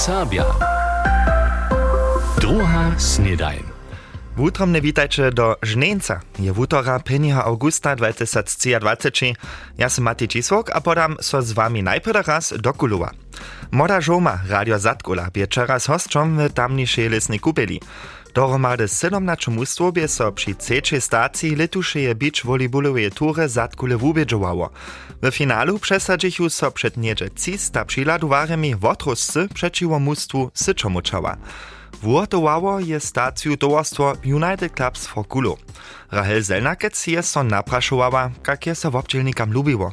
Serbia. Druga snedajn. Wutromne witajcie do Żneńca. Je wutora 5 augusta 2023. Ja sam Mati Cisłok, a podam so z wami najpierw raz do Kuluwa. Moda Żoma, Radio Zatkula, wieczera z hostrzom w tamniejszej lesnej kupeli. Dohromady 17 mustwobie so przy trzeciej stacji letušeje beach volleyballowej tury Zatkule wubědžowało. W finalu przesadzichu so przed niedzie cista przyladowaremi wotruscy przeciwo mustwu Syczomuczała. Wurtowało je staciju towarstwo United Clubs for Kulu. Rahel Zelnakec je so napraszowała, jak je so wobdzielnikam lubiło.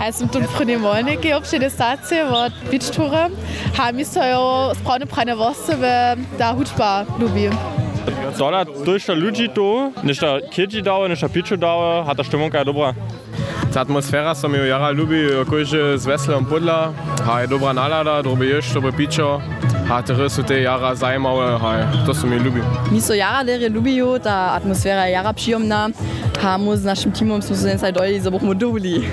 Ja sam tu prvi molniki obšine stacije od beach ture. Ha mi so jo spravne prane vostove, da hučba lubi. Dola dużo ludzi tu, niż ta kiedzi dało, niż ta piczu dało, hat ta Stimmung ja dobra. Ta atmosfera som jo jara lubi, okože z veselom podla, ha je dobra nalada, dobre ješ, dobre pičo, ha te su te jara zajmawe, ha to som mi lubi. Mi so jara lere lubijo, ta atmosfera je jara przyjemna, ha mu z naszym teamom smo se inside dojeli, za bochmo dobili.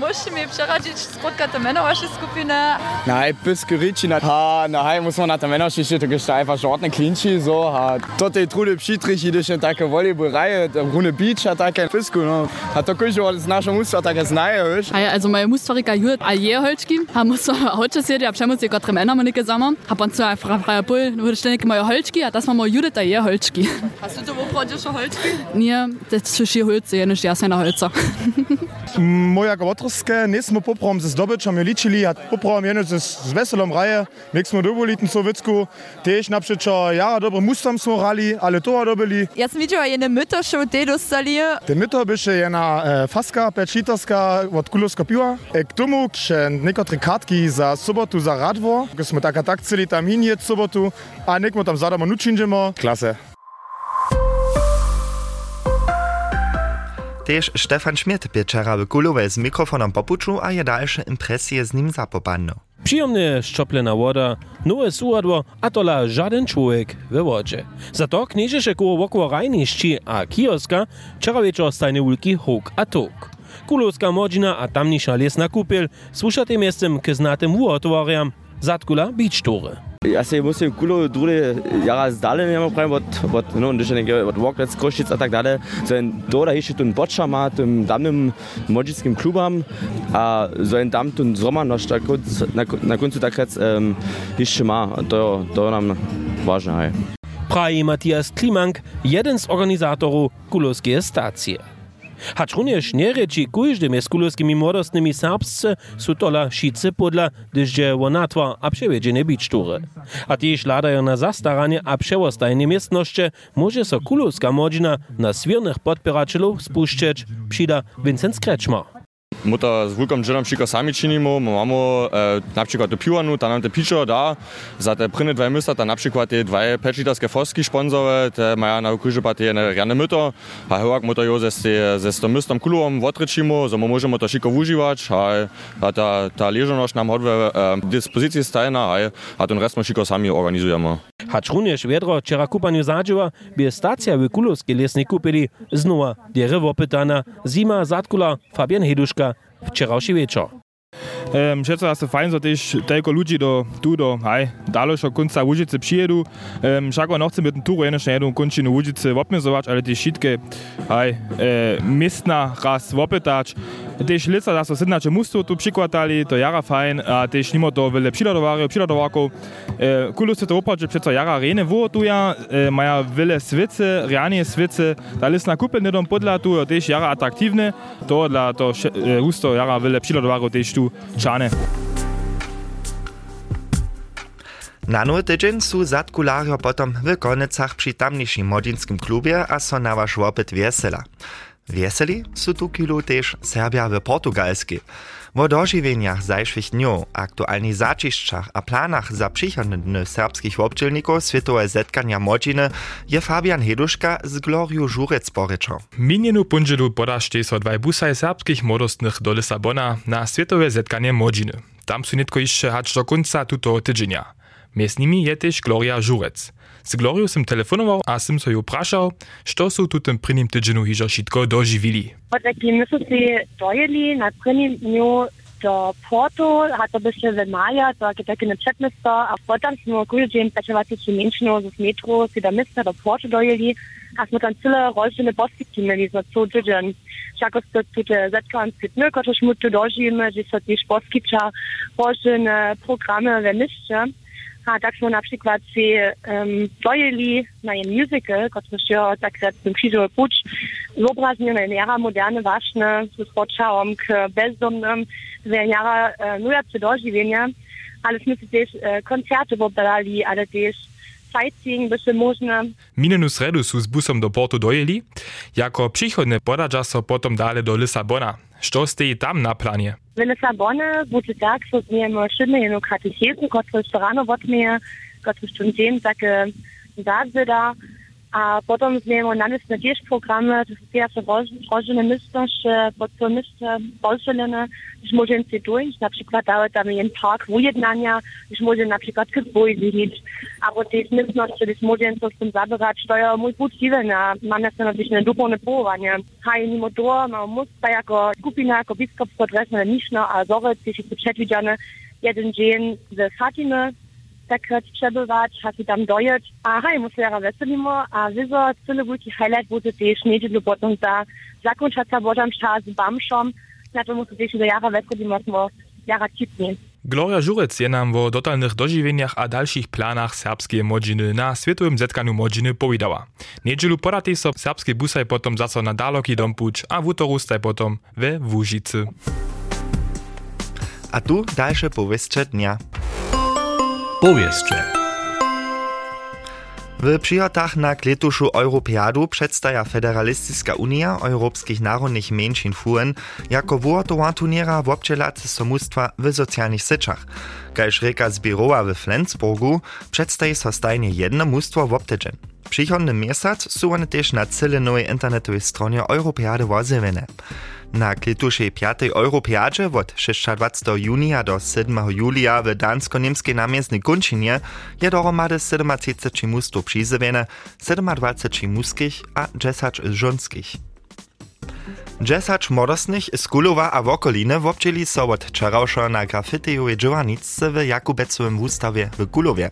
Možete mi prerađići spotkate mene vaše skupine? Nein, bis Gerici. Ha, nein, muss man nach der Männerschicht gestehen, einfach Jordan Klinci, so. Ha. Tot je trude pšitrich, ideš attacke Volleyball Reihe, Rune Beach attacke Fisku, no. Ha to kujo, alles naša musta attacke znaje, veš. Ja, also moje mustarika jurt a je holčki, ha musta hoče sjedi, a pšemu se kot remena mani kazama, ha pan so fra fra pol, no vršte nek moje holčki, a das mamo judit a je holčki. Hast du da wo prođeš holčki? Nie, das ist schon holz, ja, nicht ja seiner Holzer. Moja Gavotrske, nismo poprom ze zdobyčom jo ličili, a poprom jeno z, z veselom raje, nek smo dobili ten Sovjetsku, tež napřečo jara dobro mustam smo rali, ale to dobili. Ja sam widziała jedne myto, što te dostali. Te myto byše jedna e, faska, pečlitarska od kulovska piva. E, k tomu še nekotre kartki za sobotu za radvo, ko smo tak a tak celi tam hinjet sobotu, a nekmo tam zadamo nučinžemo. Klase. Stefan Schmidt w Kulowej z mikrofonem popuczu, a je dalsze impresje z nim zapopano. Przyjemne szczoplena woda, nowe suadło, a tola żaden człowiek we wodzie. Za to knieżysze koło wokół rajniszczy a kioska wczoraj wieczór stajny ulki huk a tok. Kulowska modzina a tamniejsza lesna kupiel słuchaty miejscem k znatym uotworiam Zatkula Tour. Ja se musím kulo druge jara zdale nema pravim od, od, no, když nekaj od Walklets, Košic a tak dalje. So en doda ještě tun boča má, tun damnym modzickim klubam, a so en dam tun zroma nož na, na, koncu takrat um, ještě má. To, to nam važno, hej. Praji Matthias Klimank, jeden z organizatorów Kulowskiej stacji. Hacz również nie reči kujždym z kulowskimi młodostnymi serbscy su tola šice podla, gdyż je wonatwa a przewiedzienie bicztury. A tiež ladają na zastaranie a przewostajnie miestności, może so kulowska młodzina na swiernych podpieraczylów spuszczeć, przyda Vincent Kreczmar. My to z wulkom dżenom všiko sami činimo, my mamy e, na przykład do piwanu, tam nam te pičo da, za te prynne dwa mysta, tam na przykład te dwa pečlitarske foski sponsory, te maja na ukryżupa te rane myto, a chyłak my to jo ze, ze z tym mystom kulowom odryczimo, so my możemy to šiko używać, a, a ta, ta leżoność nam hodwe e, dyspozycji stajna, a, a ten rest my šiko sami organizujemy. Hacz również wiedro wczera kupaniu zadziła, by stacja w kulowskiej lesnej kupili znowa dere wopytana, zima zatkula Fabian Heduszka, wczorajszy wieczór. Um, Všetko je fajn, že tež toľko ľudí do, tu do aj, dalšieho konca Łužice přijedu. Um, však no chcem ten túru jednočne jednu končinu Łužice opmezovať, ale tiež všetké aj, e, miestna raz opetať. Tež lica zase sednače musto tu přikvatali, to jara fajn, a tež nimo to veľa přiladovarov, přiladovarkov. E, Kulu se to opať, že přeco jara rene votuja, e, maja veľa svice, rianie svice, ta lisna kupel nedom podľa tu, tež jara atraktívne, to dla to e, husto jara veľa přiladovarov tež tu čane. Na nowy tydzień su zatkulario potom w konecach przy tamniejszym modzinskim klubie a so na wasz łopyt wiesela. Wieseli su tu kilu też Serbia w portugalskiej. W dożywieniach zajszłych dniów, aktualnych zaczyszczach a planach za przychodne dny serbskich obczylników Światowe Zetkania Modziny je Fabian Heduszka z Gloriu Żurec poryczał. Minienu pundzielu podašte so dvaj busaj serbskich młodostnych do Lisabona na Światowe Zetkanie Modziny. Tam su nitko jeszcze hacz do końca tuto tydzienia. Między nimi je też Gloria Żurec. Z Gloriu sem telefonował, a sem so ju praszał, što su tu tym prvním tydzienu hižo šitko doživili. Od takimi miesiąci dojeli na prvním dniu do Porto, hat to byście w Maja, to jest takie przedmiasto, a potem smo każdy dzień pracowaliśmy mięczną z metro, z do miasta do Porto dojeli, a smo tam tyle rozdźwięczne postyki mieli za co tydzień. Všako to tutaj zetkałem pitny, którzy mu tu dożyjemy, że są też poskicza rozdźwięczne programy w mieście. Tak smo na przykład się um, dojeli na jeden musical, który się tak z tym krzyżowym pucz, zobraznie na jara moderne ważne, z poczałom k bezdomnym, z jara e, nujace dożywienia, aleśmy też e, koncerty pobrali, ale też sightseeing byście można. Minenu sredu su z busom do Porto dojeli, jako przychodne podadża so potom dale do Lisabona. Što steji tam na planie? W Lisabonne bude tak, so miejmy szybne jedną katechezę, która jest rano od mnie, która jest dzień takie zadzwyda, a potom zmieniamy namysł na też programy, to są pierwsze rożne myślność, pod to myślę bolszelene, już możemy się dojść, na przykład dały tam jeden park ujednania, już możemy na przykład k zbójzy iść, albo też myślność, że już możemy coś z tym zabrać, to put dziwena, mam jeszcze natürlich eine duchowne połowanie. Haj, mimo to, no, muss da jako skupina, jako biskupstwo dresne niszno, a zorę, też jest przedwidziane, jeden dzień z Fatimy, takrat przebywać, a si tam dojeć. A hej, atmosfera veselimo, a wizo, cyle wielki highlight bude też niedzielu potem za zakończata Bożam czas z Bamszom, na to muszę też do jara veselimo, smo jara. Gloria Żurec je nam o dotalnych dożywieniach a dalszych planach serbskiej modziny na Światowym Zetkaniu Modziny powiedziała. Niedzielu podatej so serbski busaj potom zaso na daloki dom puć, a wutoru staj potom we Wóżycy. A tu dalsze powieście dnia. Powieście. W przyjotach na kletušu Europeadu przedstawia Federalistyczna Unia Europejskich Narodnych Mniejszyn FUN jako wurtowa turniera w obczelacy somustwa w socjalnych syczach. Kajż reka Zbirowa w Flensburgu przedstawi so stajnie jedno mustwo w obtydzień. Przychodny miesiąc są one też na cyle nowej internetowej stronie Europeady wozywione. Na klitušej 5. Europeadzie od 26. junia do 7. julia w dansko-niemskiej namiestnej Kunčinie je dohromady 37 mustów przyzywione, 27 muskich a 10 żonskich. 10 młodostnych z Kulowa a wokoliny wobdzieli so od wczorajsza na grafitejowej dżowaniczce w Jakubecowym wustawie w Kulowie.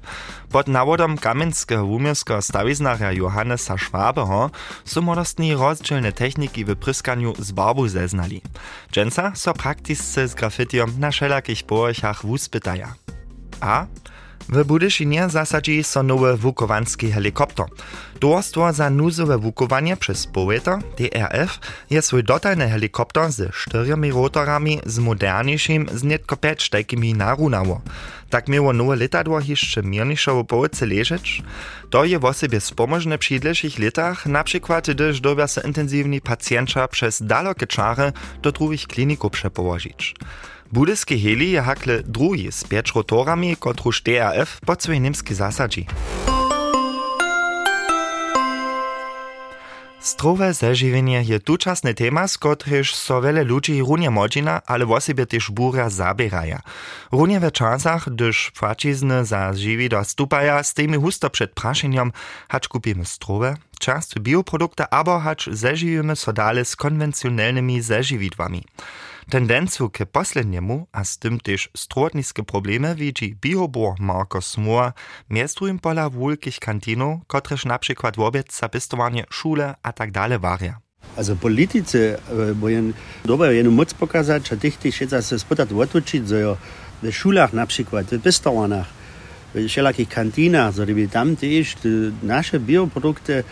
Pod nawodom kamenskiego umiejskiego stawiznarza Johannesa Schwabeho są młodostni rozdzielne techniki w z barbu zeznali. Dżęca so praktisce z grafitiom na wszelakich położach wuspytaja. A w Budyszynie zasadzi so nowy wukowanski helikopter. Dorstwo za nuzowe wukowanie przez powieta DRF je swój dotalny helikopter z czteremi rotorami z moderniejszym z nietko pięć takimi narunało. Tak miało nowe letadło jeszcze mierniejszą połowce leżeć. To je w osobie spomożne przy dlejszych latach, na przykład gdyż dobia się intensywni pacjenta przez dalekie czary do drugich kliników przepołożyć. Budyski heli je hakle drugi z pięć rotorami, kotruż DRF pod swój niemski zasadzi. Strowe zežiwienie je tučasny tema, z kotryż so wiele ludzi runie modzina, ale w osobie też burja zabieraja. Runie w czasach, gdyż płacizny za żywi dostupaja, z tymi husto przed praszeniem, hacz kupimy strowe, często bioprodukty, abo hacz zeżivimy so dale z konwencjonalnymi zežividłami. Tendenciju k poslednjemu, a z tym też strotniskie problemy widzi biobor Marcos Moore, miastujem pola wielkich kantinów, kotreż na przykład wobec zapistowanie szule a tak dalej waria. Also politycy boją dobrze jedną moc pokazać, a tych tych się spytać otoczyć, że w szulach na przykład, w pistowanach, w wszelakich kantinach, żeby tam też nasze bioprodukty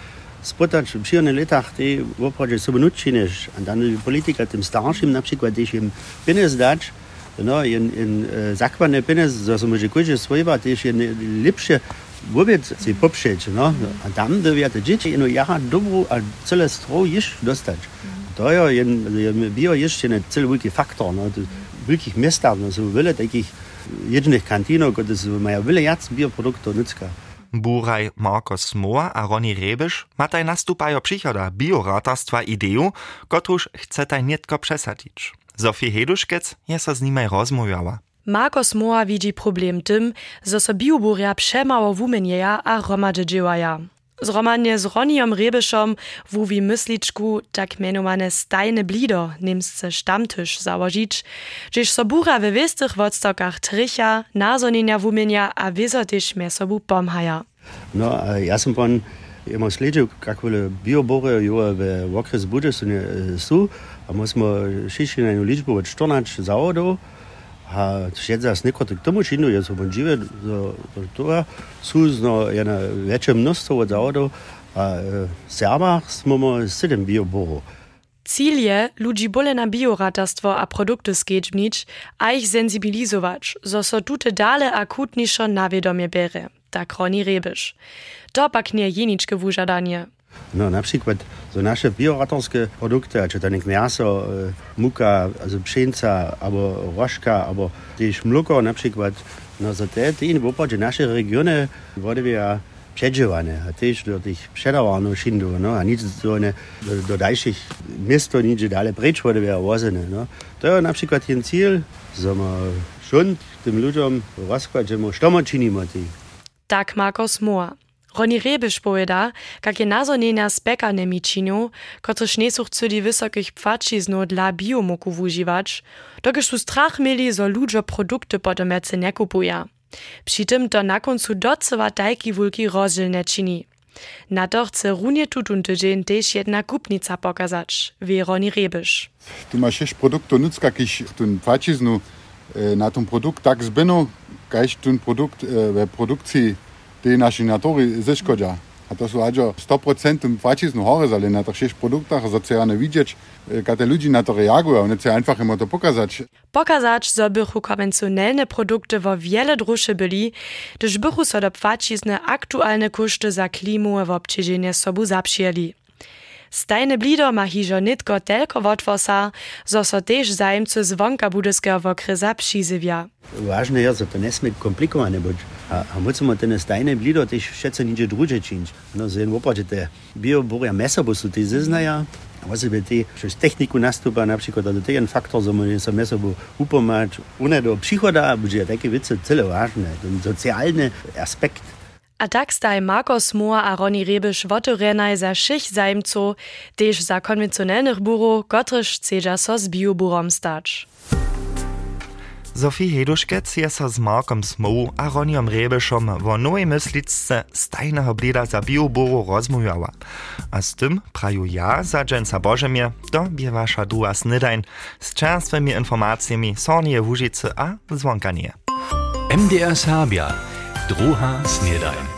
spotać w przyjemnych latach te w opradzie sobie nuczyniesz, a dan polityka tym starszym na przykład też im pieniądz dać, no, in, in e, zakładne pieniądze, że so może każdy swojwa też je lepsze wobec się poprzeć, no, a tam dowie te dzieci ino jara dobrą, a całe stro już dostać. To ja, bio jeszcze nie cały wielki faktor, no, wielkich miastach, no, są wiele takich jednych kantinów, które mają wiele jac bioproduktów nutzka. Buraj Marcos Moa a Ronny Rebiš mataj nastupajo przychoda bioratarstwa ideju, kotruż chcetaj nietko przesadzić. Zofie Heduszkec je so z nimaj rozmawiała. Marcos Moa widzi problem tym, że so bioburja przemało wumenieja a romadze dziełaja. Zromanie z Ronijom Rebišom wuwi mysličku tak mianowane stajne blido niemsce Stammtisch założyć, gdzież sobura we wystych wodstokach tricha, nazonienia wumienia a wysotyż mnie sobu pomhaja. No, ja sam pan immer sledził, jak wiele biobory jo w okres budy są, a myśmy šišli na liczbę od 14 하 시자 스니코트 너무 진료여서 본 집에 또가 수즈노 야나 вече mnoštvo zavodov a e, sama smo sedem bio bo Cilj je, ludzi bole na bioratarstwo a produkty skedźbnić, a ich sensibilizować, zo so tute dale akutniszo nawiedomie bere, tak Roni Rebisch. To pak nie jeniczke wużadanie. No, na przykład so nasze bioratorske produkty, czy to nie miaso, e, muka, also pszenica, albo rożka, albo też mleko na przykład, no za te, te w opadzie nasze regiony wody wir przedziwane, a też do tych przedawano szindu, no, a nic do, ne, do, do dalszych miasto nic dalej precz wody wir wozene, no. To jest na przykład ten cel, że ma schon tym ludziom rozkładźemy, co my czynimy. Tak Markus Mohr. Roni Rebiš poveda, kak je nazonjenja z pekarnymi činju, kotrež nie sú chceli vysokých pfačiznú dla biomoku wužiwać, dokež sú strach mieli, zo ludzie produkty potom jace nekupuja. Przy tym to na końcu docewa tajki wulki rozdziel nie čini. Na to chce tutun tydzień też jedna kupnica pokazać, wie Roni Rebiš. Tu masz sześć produktów nuc, kakich ten pfaciznu na ten produkt tak zbyno, kajś ten produkt w produkcji tej naszej natury zeszkodzia. A to są ażo 100% płaciznu horyzali na tych 6 produktach, za co nie widzieć, jak te ludzie na to reagują, one chcą einfach im to pokazać. Pokazać, że bychu konwencjonalne produkty wo wiele drusze byli, gdyż bychu so do płacizny aktualne koszty za klimu w obciedzenie sobu zapřijeli. Stajne blido ma hižo nitko telko wotwosa, zo so tež zajemcy z wonka budyskiego wokryza přizywia. Ważne jest, że to nie smie komplikowane. A, a musimy ten stajne blido też wszędzie nidzie drugie czynić. No, w opadzie te bioboria mesa, bo są te zeznaja, a sobie te przez techniku nastupa, na przykład, to ten faktor, że my sobie bo upomać, one do przychoda, będzie takie wice tyle ważne, ten socjalny aspekt. A tak staj Markus Mohr a Roni Rebiš wotorenaj za všich zajemcov, tež za konvencionalnych burów, kotryž chcedža so s bioburom stać. Sophie Heduškec je so z Markom Smow a Ronijom Rebišom vo novej mysličce stajného blida za bioboru rozmujała. A z tym praju ja za dżęca Bożemie to bie wasza druga snydajn z czerstwymi informacjami Sornie Łużycy a Zwonkanie. MDR Serbia, druga snydajn.